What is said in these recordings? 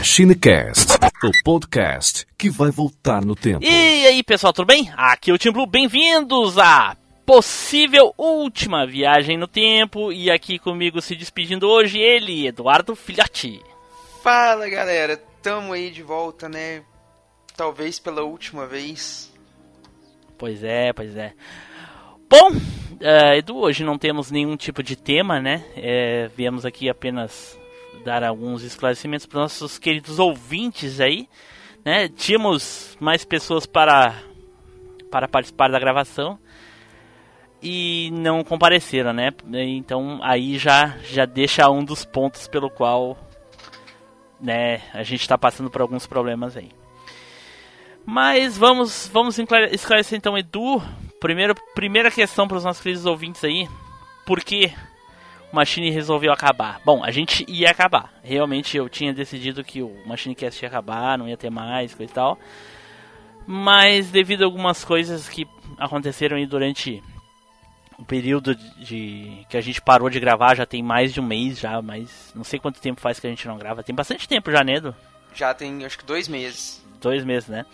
MachineCast, o podcast que vai voltar no tempo. E aí, pessoal, tudo bem? Aqui é o Tim Blue, bem-vindos à possível última viagem no tempo. E aqui comigo se despedindo hoje, ele, Eduardo Filhote. Fala, galera, tamo aí de volta, né? Talvez pela última vez. Pois é, pois é. Bom, uh, Edu, hoje não temos nenhum tipo de tema, né? É, viemos aqui apenas dar alguns esclarecimentos para nossos queridos ouvintes aí, né? Tínhamos mais pessoas para para participar da gravação e não compareceram, né? Então aí já já deixa um dos pontos pelo qual né, a gente está passando por alguns problemas aí. Mas vamos vamos esclarecer então, Edu. Primeiro, primeira questão para os nossos queridos ouvintes aí. Por que Machine resolveu acabar? Bom, a gente ia acabar. Realmente eu tinha decidido que o Machine Cast ia acabar, não ia ter mais, coisa e tal. Mas devido a algumas coisas que aconteceram aí durante o período de que a gente parou de gravar, já tem mais de um mês já, mas não sei quanto tempo faz que a gente não grava. Tem bastante tempo já, Nedo? Já tem, acho que dois meses. Dois meses, né?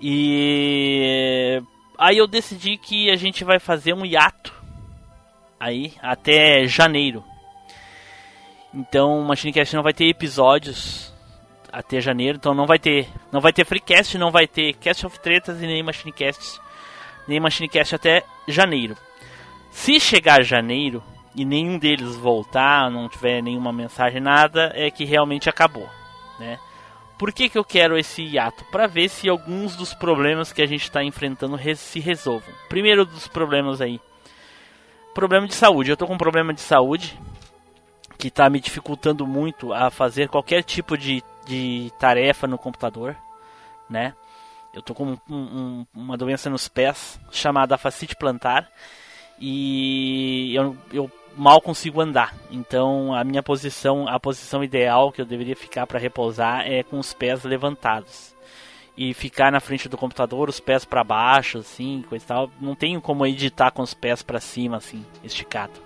E aí eu decidi que a gente vai fazer um hiato aí até janeiro. Então o Machinecast não vai ter episódios até janeiro, então não vai ter, não vai ter Freecast, não vai ter Cast of Tretas e nem Machinecast, nem Machinecast até janeiro. Se chegar janeiro e nenhum deles voltar, não tiver nenhuma mensagem nada, é que realmente acabou, né? Por que, que eu quero esse hiato? Para ver se alguns dos problemas que a gente está enfrentando se resolvam. Primeiro dos problemas aí. Problema de saúde. Eu tô com um problema de saúde que está me dificultando muito a fazer qualquer tipo de, de tarefa no computador, né? Eu tô com um, um, uma doença nos pés chamada fascite plantar e eu, eu mal consigo andar. Então a minha posição, a posição ideal que eu deveria ficar para repousar é com os pés levantados. E ficar na frente do computador, os pés para baixo, assim, coisa e tal. Não tenho como editar com os pés para cima, assim, esticado.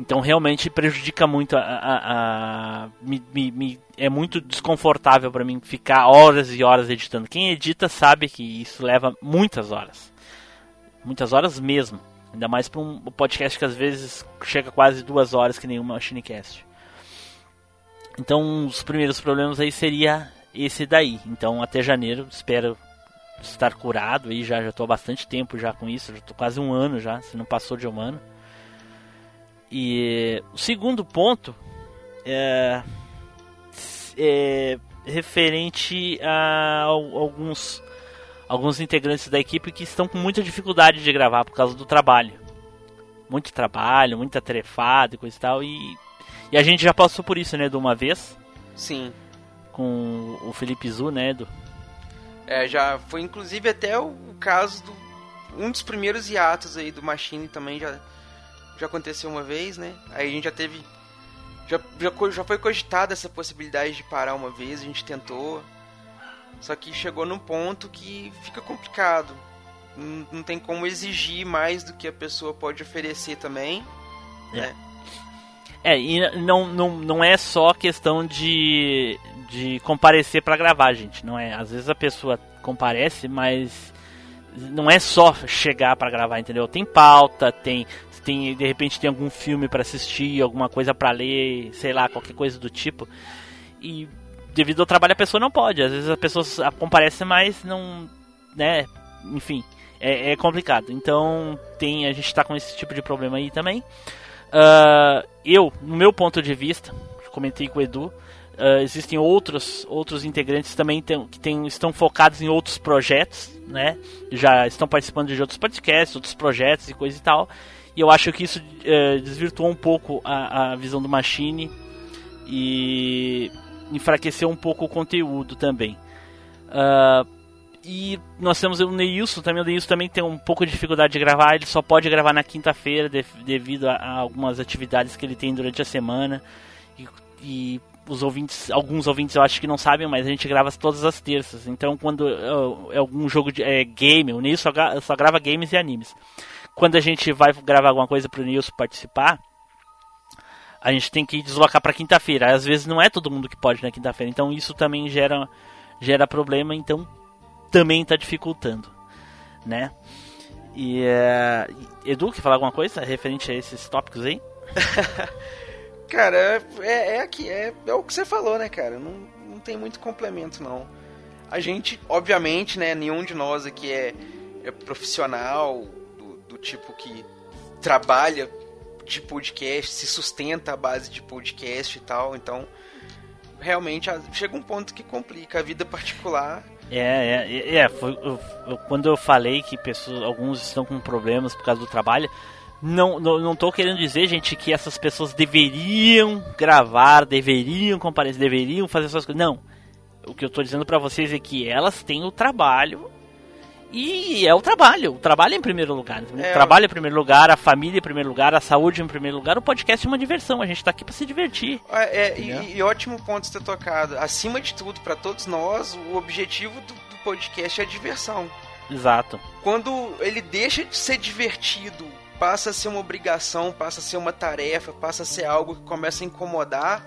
Então realmente prejudica muito a. a, a me, me, me, é muito desconfortável para mim ficar horas e horas editando. Quem edita sabe que isso leva muitas horas. Muitas horas mesmo. Ainda mais para um podcast que às vezes chega quase duas horas que nenhuma Machinecast. Então, dos primeiros problemas aí seria esse daí. Então, até janeiro, espero estar curado aí. Já já estou há bastante tempo já com isso. Já estou quase um ano já, se não passou de um ano. E o segundo ponto é, é referente a alguns alguns integrantes da equipe que estão com muita dificuldade de gravar por causa do trabalho. Muito trabalho, muita tarefada e coisa e tal. E, e a gente já passou por isso, né, de uma vez. Sim. Com o Felipe Zu, né. É, já foi inclusive até o caso do... Um dos primeiros hiatos aí do Machine também já, já aconteceu uma vez, né? Aí a gente já teve... Já, já, já foi cogitada essa possibilidade de parar uma vez, a gente tentou só que chegou num ponto que fica complicado. Não, não tem como exigir mais do que a pessoa pode oferecer também. É. Né? É, e não, não, não é só questão de, de comparecer para gravar, gente. Não é. Às vezes a pessoa comparece, mas não é só chegar para gravar, entendeu? Tem pauta, tem, tem de repente tem algum filme para assistir, alguma coisa para ler, sei lá, qualquer coisa do tipo. E devido ao trabalho a pessoa não pode. Às vezes a pessoa comparece, mas não, né? Enfim, é, é complicado. Então tem a gente está com esse tipo de problema aí também. Uh, eu, no meu ponto de vista, comentei com o Edu, uh, existem outros outros integrantes também tem, que tem, estão focados em outros projetos, né? Já estão participando de outros podcasts, outros projetos e coisa e tal. E eu acho que isso uh, desvirtuou um pouco a, a visão do Machine e enfraqueceu um pouco o conteúdo também. Uh, e nós temos o Neilson também. O Neilson também tem um pouco de dificuldade de gravar. Ele só pode gravar na quinta-feira de, devido a, a, algumas atividades que ele tem durante a semana. E, e, os ouvintes, alguns ouvintes eu acho que não sabem, mas a gente grava todas as terças. Então quando é, é algum jogo de é, game, o Neilson só, só grava games e animes. Quando a gente vai gravar alguma coisa para o Neilson participar, a gente tem que deslocar para quinta-feira. Às vezes não é todo mundo que pode na quinta-feira, então isso também gera, gera problema, então também está dificultando, né? E uh, Edu, quer falar alguma coisa referente a esses tópicos aí? cara, é, é, é, aqui, é, é o que você falou, né, cara? Não, não tem muito complemento, não. A gente, obviamente, né, nenhum de nós aqui é, é profissional do, do tipo que trabalha de podcast, se sustenta à base de podcast e tal, então realmente chega um ponto que complica a vida particular. É, é, é foi, eu, eu, quando eu falei que pessoas, alguns estão com problemas por causa do trabalho, não, não, não tô querendo dizer, gente, que essas pessoas deveriam gravar, deveriam comparecer, deveriam fazer essas coisas. Não. O que eu tô dizendo para vocês é que elas têm o trabalho e é o trabalho. O trabalho é em primeiro lugar. É, o trabalho é em primeiro lugar, a família em primeiro lugar, a saúde em primeiro lugar. O podcast é uma diversão. A gente tá aqui para se divertir. É, é e, e, ótimo ponto ter tocado. Acima de tudo, para todos nós, o objetivo do, do podcast é a diversão. Exato. Quando ele deixa de ser divertido, passa a ser uma obrigação, passa a ser uma tarefa, passa a ser algo que começa a incomodar,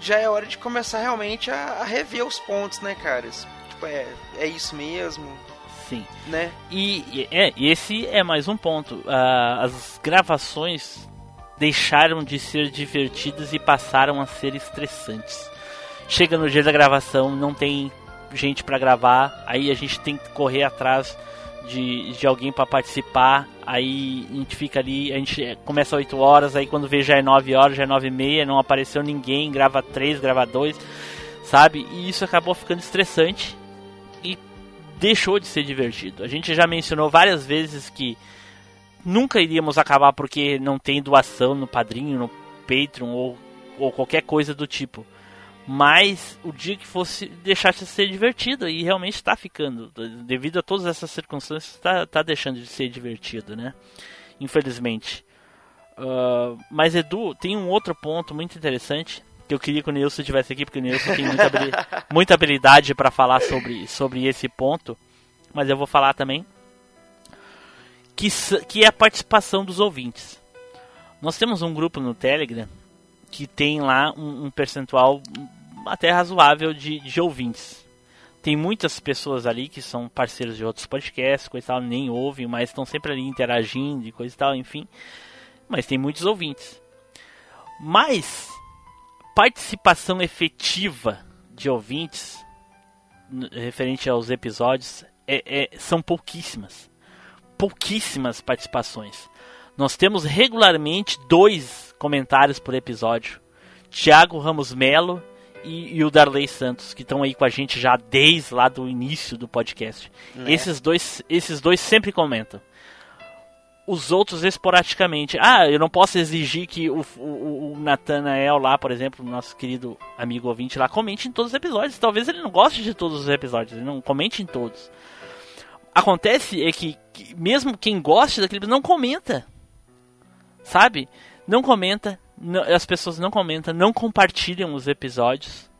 já é hora de começar realmente a, a rever os pontos, né, caras? Tipo, é, é isso mesmo Sim. Né? E, e é, esse é mais um ponto. Uh, as gravações deixaram de ser divertidas e passaram a ser estressantes. Chega no dia da gravação, não tem gente para gravar, aí a gente tem que correr atrás de, de alguém para participar. Aí a gente fica ali, a gente começa 8 horas, aí quando vê já é 9 horas, já é 9 e meia, não apareceu ninguém, grava 3, grava 2, sabe? E isso acabou ficando estressante deixou de ser divertido. A gente já mencionou várias vezes que nunca iríamos acabar porque não tem doação no padrinho, no Patreon ou, ou qualquer coisa do tipo. Mas o dia que fosse deixar de ser divertido, e realmente está ficando, devido a todas essas circunstâncias, está tá deixando de ser divertido, né? Infelizmente. Uh, mas Edu, tem um outro ponto muito interessante que eu queria que o Nilson estivesse aqui, porque o Nilson tem muita, habilidade, muita habilidade para falar sobre, sobre esse ponto, mas eu vou falar também, que, que é a participação dos ouvintes. Nós temos um grupo no Telegram que tem lá um, um percentual até razoável de, de ouvintes. Tem muitas pessoas ali que são parceiros de outros podcasts, coisa e tal, nem ouvem, mas estão sempre ali interagindo e coisa e tal, enfim. Mas tem muitos ouvintes. Mas participação efetiva de ouvintes referente aos episódios é, é, são pouquíssimas. Pouquíssimas participações. Nós temos regularmente dois comentários por episódio. Tiago Ramos Melo e, e, o Darley Santos, que estão aí com a gente já desde lá do início do podcast. É. Esses, dois, esses dois sempre comentam os outros esporadicamente. Ah, eu não posso exigir que o, o, o Nathanael lá, por exemplo, nosso querido amigo ouvinte lá, comente em todos os episódios. Talvez ele não goste de todos os episódios, ele não comente em todos. Acontece é que, que mesmo quem gosta daquele não comenta. Sabe? Não comenta, não, as pessoas não comentam, não compartilham os episódios.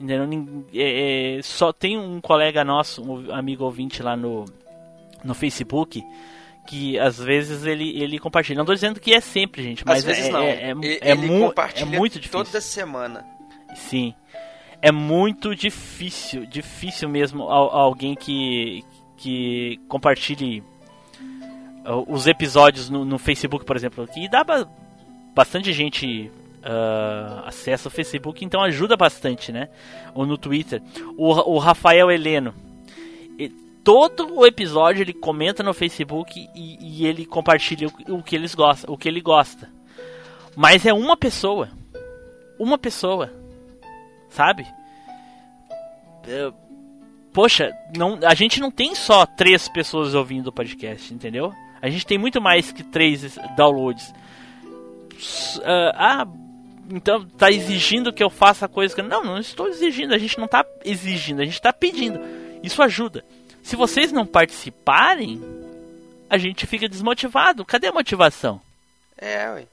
Entendeu? É, é, só tem um colega nosso, um amigo ouvinte lá no, no Facebook, que às vezes ele, ele compartilha. Não estou dizendo que é sempre, gente, mas é, não. é, é, é, mu é muito difícil. Toda semana. Sim. É muito difícil, difícil mesmo alguém que, que compartilhe uh, os episódios no, no Facebook, por exemplo, que dá bastante gente uh, acesso ao Facebook, então ajuda bastante, né? Ou no Twitter. O, o Rafael Heleno, todo o episódio ele comenta no Facebook e, e ele compartilha o, o, que eles gostam, o que ele gosta. Mas é uma pessoa, uma pessoa, sabe? É, poxa, não, a gente não tem só três pessoas ouvindo o podcast, entendeu? A gente tem muito mais que três downloads. Uh, ah, então tá exigindo que eu faça coisa que não, não estou exigindo. A gente não tá exigindo, a gente está pedindo. Isso ajuda. Se vocês não participarem, a gente fica desmotivado. Cadê a motivação? É, ué.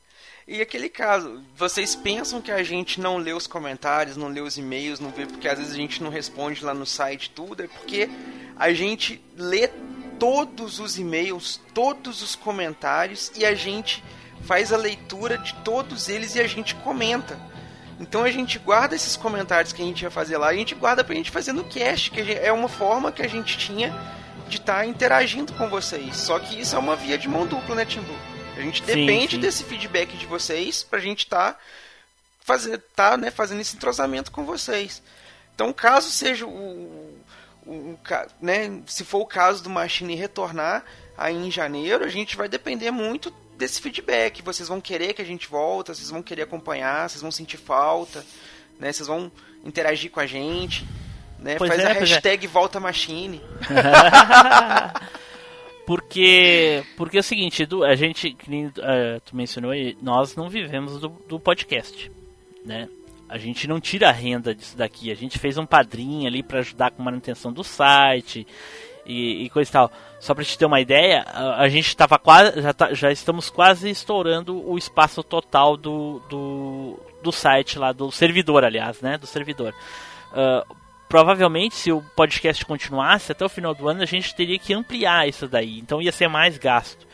E aquele caso, vocês pensam que a gente não lê os comentários, não lê os e-mails, não vê porque às vezes a gente não responde lá no site tudo, é porque a gente lê todos os e-mails, todos os comentários e a gente faz a leitura de todos eles e a gente comenta. Então a gente guarda esses comentários que a gente ia fazer lá, a gente guarda pra gente fazer no cast, que é uma forma que a gente tinha de estar tá interagindo com vocês. Só que isso é uma via de mão dupla, né, Timbu? A gente depende sim, sim. desse feedback de vocês pra gente estar tá fazer, tá, né, fazendo esse entrosamento com vocês. Então, caso seja o, o, o né, se for o caso do Machine retornar aí em janeiro, a gente vai depender muito desse feedback. Vocês vão querer que a gente volta, vocês vão querer acompanhar, vocês vão sentir falta, né? Vocês vão interagir com a gente, né? Pois Faz é, a é. hashtag é. volta machine. porque porque é o seguinte, Edu, a gente, que nem, uh, tu mencionou, nós não vivemos do, do podcast, né? A gente não tira a renda disso daqui. A gente fez um padrinho ali para ajudar com a manutenção do site e, e coisa e tal. Só para te ter uma ideia, a, a gente estava quase, já, tá, já estamos quase estourando o espaço total do, do, do site lá, do servidor, aliás, né, do servidor. Uh, provavelmente, se o podcast continuasse até o final do ano, a gente teria que ampliar isso daí. Então ia ser mais gasto.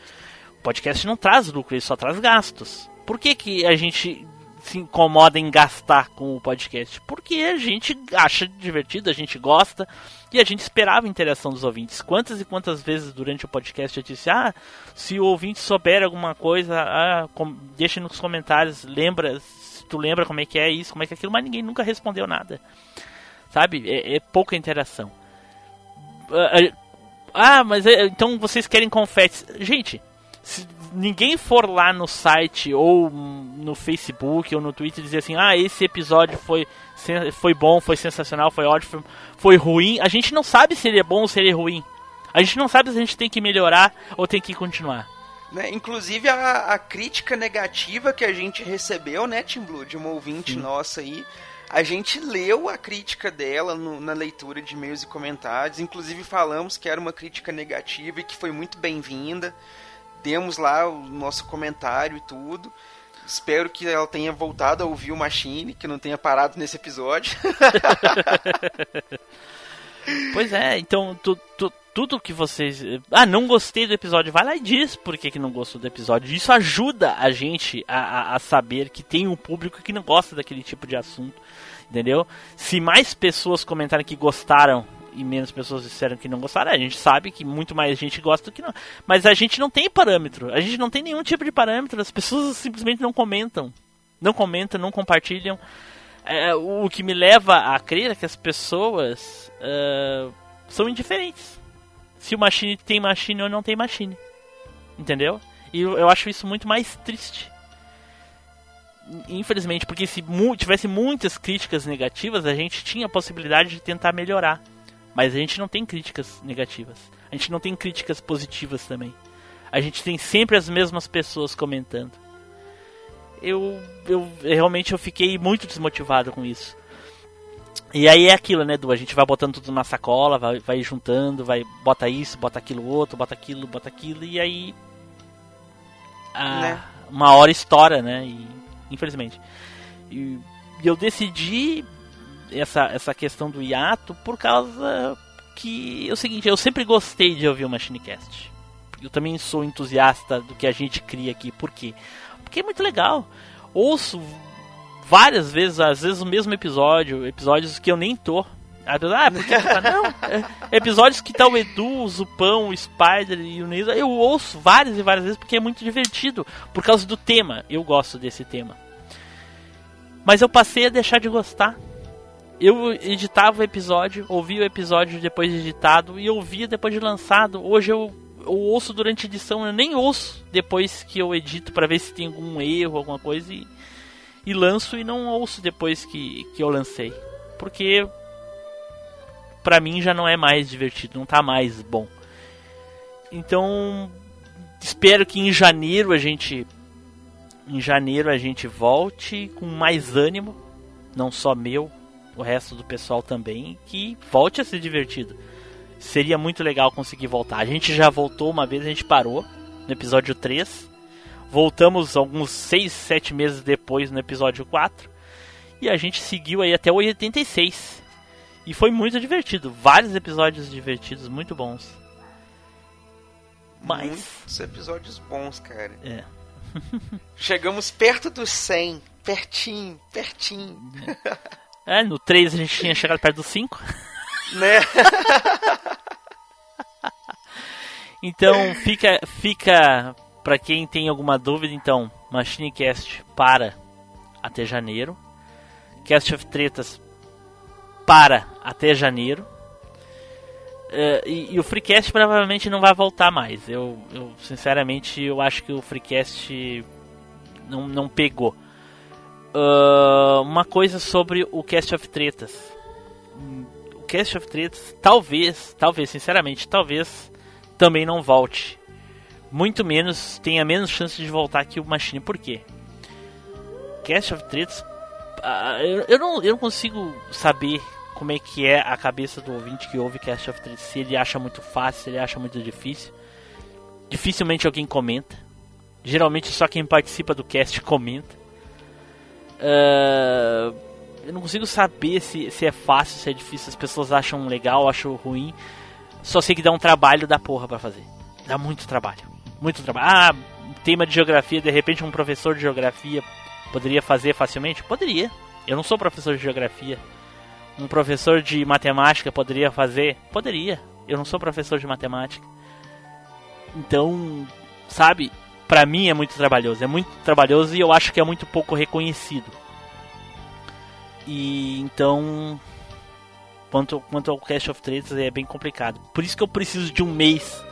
O podcast não traz lucro, ele só traz gastos. Por que, que a gente se incomoda em gastar com o podcast? Porque a gente acha divertido, a gente gosta e a gente esperava a interação dos ouvintes. Quantas e quantas vezes durante o podcast eu disse: Ah, se o ouvinte souber alguma coisa, ah, deixa nos comentários, lembra, se tu lembra como é que é isso, como é que é aquilo, mas ninguém nunca respondeu nada. Sabe? É, é pouca interação. Ah, ah mas é, então vocês querem confetes. Gente, se ninguém for lá no site ou no Facebook ou no Twitter dizer assim, ah, esse episódio foi, foi bom, foi sensacional, foi ótimo, foi ruim, a gente não sabe se ele é bom ou se ele é ruim. A gente não sabe se a gente tem que melhorar ou tem que continuar. Né? Inclusive a, a, crítica negativa que a gente recebeu, né, Tim Blue, de uma ouvinte Sim. nossa aí, a gente leu a crítica dela no, na leitura de e-mails e comentários, inclusive falamos que era uma crítica negativa e que foi muito bem-vinda demos lá o nosso comentário e tudo. Espero que ela tenha voltado a ouvir o Machine, que não tenha parado nesse episódio. pois é, então tu, tu, tudo que vocês. Ah, não gostei do episódio, vai lá e diz por que, que não gostou do episódio. Isso ajuda a gente a, a, a saber que tem um público que não gosta daquele tipo de assunto. Entendeu? Se mais pessoas comentarem que gostaram e menos pessoas disseram que não gostaram, a gente sabe que muito mais gente gosta do que não. Mas a gente não tem parâmetro, a gente não tem nenhum tipo de parâmetro, as pessoas simplesmente não comentam. Não comentam, não compartilham. É, o que me leva a crer é que as pessoas uh, são indiferentes. Se o machine tem machine ou não tem machine. Entendeu? E eu, eu acho isso muito mais triste infelizmente, porque se mu tivesse muitas críticas negativas, a gente tinha a possibilidade de tentar melhorar. Mas a gente não tem críticas negativas. A gente não tem críticas positivas também. A gente tem sempre as mesmas pessoas comentando. Eu, eu realmente eu fiquei muito desmotivado com isso. E aí é aquilo, né, Du? A gente vai botando tudo na sacola, vai, vai juntando, vai bota isso, bota aquilo outro, bota aquilo, bota aquilo, e aí. A, né? Uma hora estoura, né? E, infelizmente. E, e eu decidi essa, essa questão do hiato por causa que é o seguinte, eu sempre gostei de ouvir o Machinecast. Eu também sou entusiasta do que a gente cria aqui. Por quê? Porque é muito legal. Ouço várias vezes, às vezes o mesmo episódio, episódios que eu nem tô. Ah, por que tá? Não, episódios que tá o Edu, o Zupão, o Spider e o Neisa, eu ouço várias e várias vezes porque é muito divertido. Por causa do tema, eu gosto desse tema. Mas eu passei a deixar de gostar eu editava o episódio, ouvia o episódio depois de editado e ouvia depois de lançado. Hoje eu, eu ouço durante a edição, eu nem ouço depois que eu edito para ver se tem algum erro, alguma coisa e, e lanço e não ouço depois que, que eu lancei. Porque para mim já não é mais divertido, não tá mais bom. Então, espero que em janeiro a gente em janeiro a gente volte com mais ânimo, não só meu, o resto do pessoal também, que volte a ser divertido. Seria muito legal conseguir voltar. A gente já voltou uma vez, a gente parou no episódio 3. Voltamos alguns 6, 7 meses depois no episódio 4. E a gente seguiu aí até o 86. E foi muito divertido. Vários episódios divertidos, muito bons. Mas. Muitos episódios bons, cara. É. Chegamos perto dos 100. Pertinho, pertinho. É, no 3 a gente tinha chegado perto do 5. né? Então fica, fica para quem tem alguma dúvida, então, MachineCast para até janeiro. Cast of Tretas para até janeiro. Uh, e, e, o Freecast provavelmente não vai voltar mais. Eu, eu, sinceramente eu acho que o Freecast não, não pegou. Uma coisa sobre o Cast of Tretas. O Cast of Tretas, talvez, talvez, sinceramente, talvez também não volte. Muito menos, tenha menos chance de voltar que o Machine. Por quê? Cast of Tretas, uh, eu, eu, não, eu não consigo saber como é que é a cabeça do ouvinte que ouve Cast of Tretas. Se ele acha muito fácil, se ele acha muito difícil. Dificilmente alguém comenta. Geralmente só quem participa do cast comenta. Uh, eu não consigo saber se, se é fácil, se é difícil. As pessoas acham legal, acham ruim. Só sei que dá um trabalho da porra pra fazer. Dá muito trabalho. Muito trabalho. Ah, tema de geografia, de repente um professor de geografia poderia fazer facilmente? Poderia. Eu não sou professor de geografia. Um professor de matemática poderia fazer? Poderia. Eu não sou professor de matemática. Então, sabe, pra mim é muito trabalhoso. É muito trabalhoso e eu acho que é muito pouco reconhecido. E então, quanto, quanto ao Cast of Trades é bem complicado. Por isso que eu preciso de um mês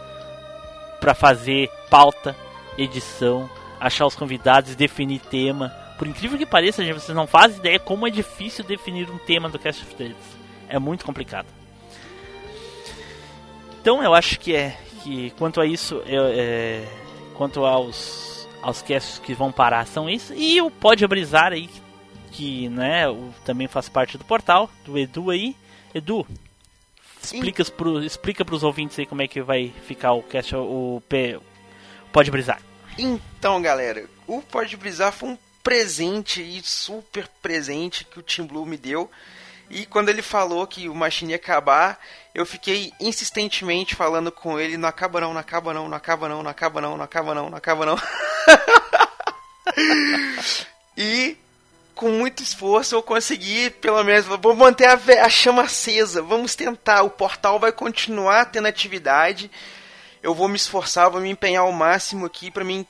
para fazer pauta, edição, achar os convidados, definir tema. Por incrível que pareça, gente, vocês não fazem ideia como é difícil definir um tema do Cast of Trades. É muito complicado. Então eu acho que é que quanto a isso, eu, é, quanto aos aos casts que vão parar são isso e o Pode Brisar aí que né, também faz parte do portal do Edu aí. Edu, explica pro, explica pros ouvintes aí como é que vai ficar o cast, o, o Pode Brisar. Então, galera, o Pode Brisar foi um presente e super presente que o Tim Blue me deu. E quando ele falou que o Machine ia acabar, eu fiquei insistentemente falando com ele, não acaba não, não acaba não, não acaba não, não acaba não, não acaba não, não acaba não. e com muito esforço eu consegui, pelo menos, vou manter a, a, chama acesa, vamos tentar, o portal vai continuar tendo atividade, eu vou me esforçar, vou me empenhar ao máximo aqui para mim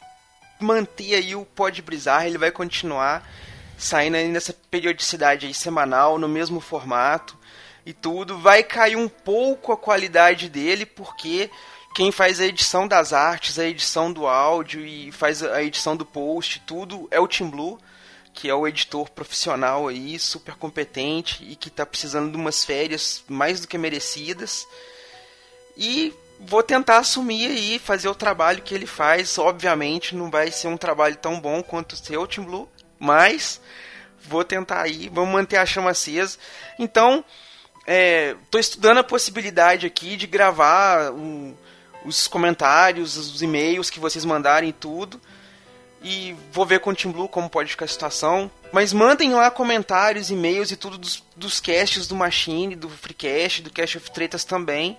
manter aí o Pode Brisar, ele vai continuar saindo aí nessa periodicidade aí semanal, no mesmo formato e tudo, vai cair um pouco a qualidade dele, porque quem faz a edição das artes, a edição do áudio e faz a edição do post, tudo é o Tim Blue que é o editor profissional aí, super competente e que está precisando de umas férias mais do que merecidas. E vou tentar assumir aí, fazer o trabalho que ele faz. Obviamente não vai ser um trabalho tão bom quanto o seu, Tim Blue, mas vou tentar aí, vamos manter a chama acesa. Então, estou é, estudando a possibilidade aqui de gravar um, os comentários, os e-mails que vocês mandarem tudo e vou ver com o Team Blue como pode ficar a situação. Mas mandem lá comentários, e-mails e tudo dos, dos casts do Machine, do Freecast, do Cast of Tretas também.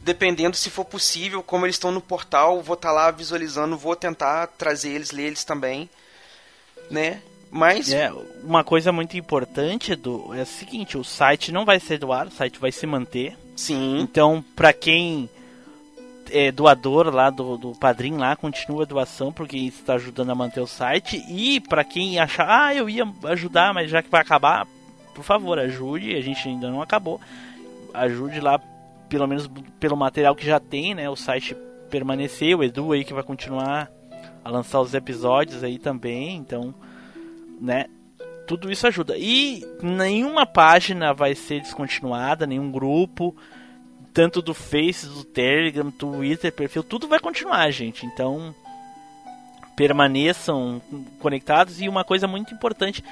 Dependendo se for possível, como eles estão no portal, vou estar tá lá visualizando, vou tentar trazer eles, ler eles também. Né? Mas. É, uma coisa muito importante do é o seguinte: o site não vai ser do ar, o site vai se manter. Sim. Então, para quem é, doador lá do, do padrinho lá, continua a doação porque isso está ajudando a manter o site. E para quem achar, ah, eu ia ajudar, mas já que vai acabar, por favor, ajude. A gente ainda não acabou. Ajude lá, pelo menos pelo material que já tem, né? O site permaneceu, o Edu aí que vai continuar a lançar os episódios aí também, então, né? Tudo isso ajuda. E nenhuma página vai ser descontinuada, nenhum grupo tanto do Face, do Telegram, Twitter, perfil, tudo vai continuar, gente. Então, permaneçam conectados e uma coisa muito importante,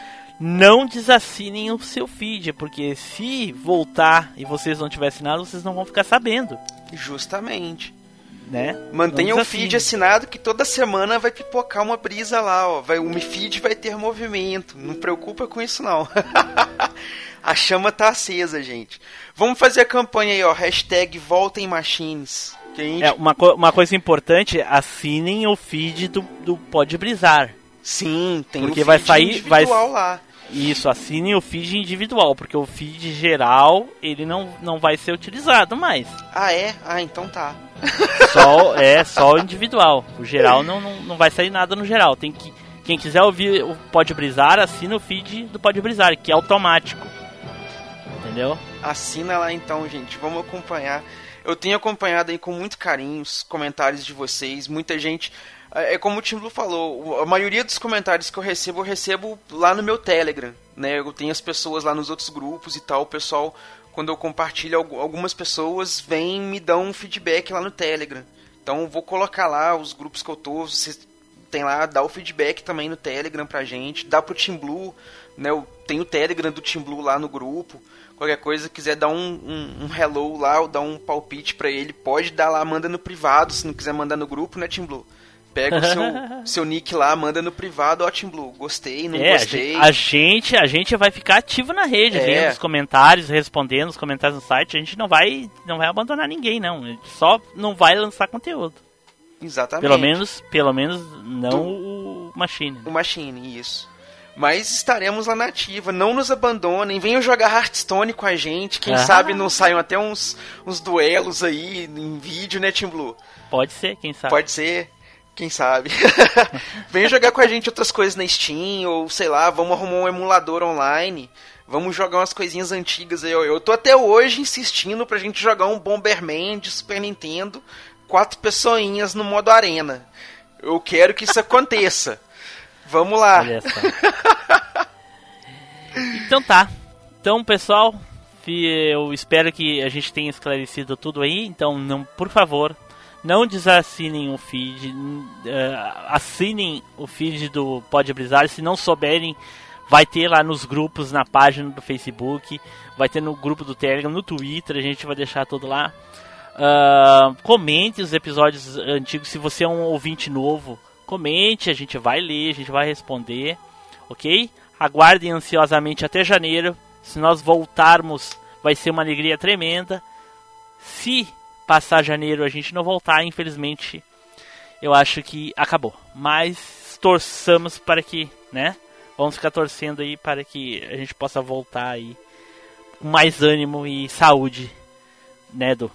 não desassinem o seu feed, porque se voltar e vocês não tiverem assinado, vocês não vão ficar sabendo. Justamente. Né? Mantenha o feed assinado que toda semana vai pipocar uma brisa lá, ó. Vai, o feed vai ter movimento. Não preocupa com isso não. A chama tá acesa, gente. Vamos fazer a campanha aí, ó. Hashtag Voltem Machines. Gente... É, uma, co uma coisa importante, assinem o feed do, do Pode Brisar. Sim, tem Porque o vai sair- vai- lá. Isso, assinem o feed individual, porque o feed geral, ele não, não vai ser utilizado mais. Ah, é? Ah, então tá. Só, é, só o individual. O geral não, não, não vai sair nada no geral. Tem que, quem quiser ouvir o Pode Brisar, assina o feed do Pode Brisar, que é automático. Entendeu? Assina lá então, gente. Vamos acompanhar. Eu tenho acompanhado aí com muito carinho os comentários de vocês. Muita gente. É é como o Tim Blue falou, a maioria dos comentários que eu recebo, eu recebo lá no meu Telegram. Né? Eu tenho as pessoas lá nos outros grupos e tal. O pessoal, quando eu compartilho, algu- algumas pessoas vêm me dão um feedback lá no Telegram. Então eu vou colocar lá os grupos que eu tô. Vocês tem lá, dá o feedback também no Telegram pra gente. Dá pro Team Blue, né? Eu tenho o Telegram do Team Blue lá no grupo. Qualquer coisa, quiser dar um, um, um hello lá ou dar um palpite pra ele, pode dar lá, manda no privado, se não quiser mandar no grupo, né, Team Blue? Pega o seu, seu nick lá, manda no privado, ó, Team Blue, gostei, não é, gostei. a gente a gente vai ficar ativo na rede, É. vendo os comentários, respondendo os comentários no site. A gente não vai não vai abandonar ninguém, não. A gente só não vai lançar conteúdo. Exatamente. Pelo menos, pelo menos não o Machine. O Machine, isso. Mas estaremos lá na ativa, não nos abandonem, venham jogar Hearthstone com a gente, quem Ah. sabe não saiam até uns, uns duelos aí em vídeo, né, Team Blue? Pode ser, quem sabe. Pode ser, quem sabe. Venha jogar com a gente outras coisas na Steam, ou sei lá, vamos arrumar um emulador online. Vamos jogar umas coisinhas antigas aí. Eu tô até hoje insistindo pra gente jogar um Bomberman de Super Nintendo, quatro pessoinhas no modo arena. Eu quero que isso aconteça. Vamos lá. Então tá. Então, pessoal, eu espero que a gente tenha esclarecido tudo aí. Então, não, por favor, não desassinem o feed. eh, assinem o feed do Pode Brisar. Se não souberem, vai ter lá nos grupos, na página do Facebook, vai ter no grupo do Telegram, no Twitter, a gente vai deixar tudo lá. Ah, comente os episódios antigos. Se você é um ouvinte novo, comente, a gente vai ler, a gente vai responder, ok? Aguardem ansiosamente até janeiro. Se nós voltarmos, vai ser uma alegria tremenda. Se passar janeiro a gente não voltar, infelizmente, eu acho que acabou. Mas torçamos para que, né? Vamos ficar torcendo aí para que a gente possa voltar aí com mais ânimo e saúde, né, Edu?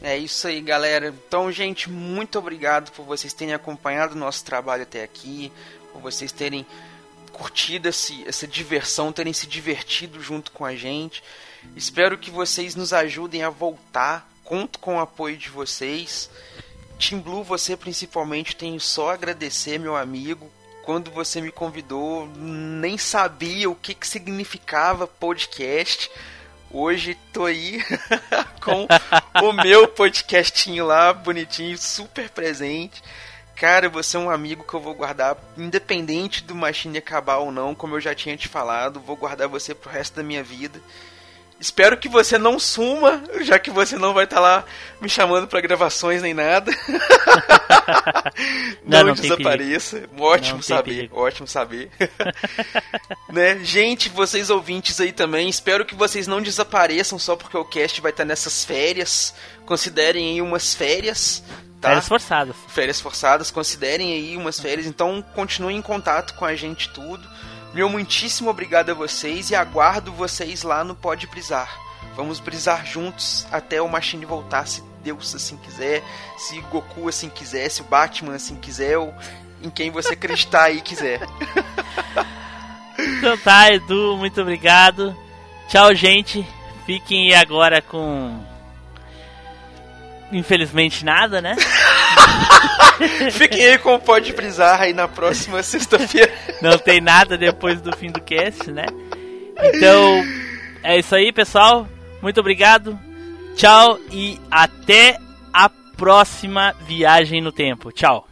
É isso aí, galera. Então, gente, muito obrigado por vocês terem acompanhado o nosso trabalho até aqui, por vocês terem curtido esse, essa diversão, terem se divertido junto com a gente. Espero que vocês nos ajudem a voltar. Conto com o apoio de vocês. Team Blue, você principalmente, tenho só a agradecer, meu amigo. Quando você me convidou, nem sabia o que, que significava podcast. Hoje tô aí com o meu podcastinho lá, bonitinho, super presente. Cara, você é um amigo que eu vou guardar, independente do Machine acabar ou não, como eu já tinha te falado, vou guardar você pro resto da minha vida. Espero que você não suma, já que você não vai estar lá me chamando pra gravações nem nada. Não, não, não desapareça. Ótimo Não saber, ótimo saber. né? Gente, vocês ouvintes aí também, espero que vocês não desapareçam só porque o cast vai estar nessas férias. Considerem aí umas férias, tá? Férias forçadas. férias forçadas, considerem aí umas férias, então continuem em contato com a gente tudo. Meu muitíssimo obrigado a vocês e aguardo vocês lá no Pode Brisar. Vamos brisar juntos até o Machine voltar, se Deus assim quiser, se Goku assim quiser, se o Batman assim quiser, ou em quem você acreditar aí quiser. Então tá, Edu, muito obrigado. Tchau, gente. Fiquem agora com. Infelizmente nada, né? Fiquem aí com o Pode Brisar aí na próxima sexta-feira. Não tem nada depois do fim do cast, né? Então, é isso aí, pessoal. Muito obrigado. Tchau e até a próxima viagem no tempo. Tchau.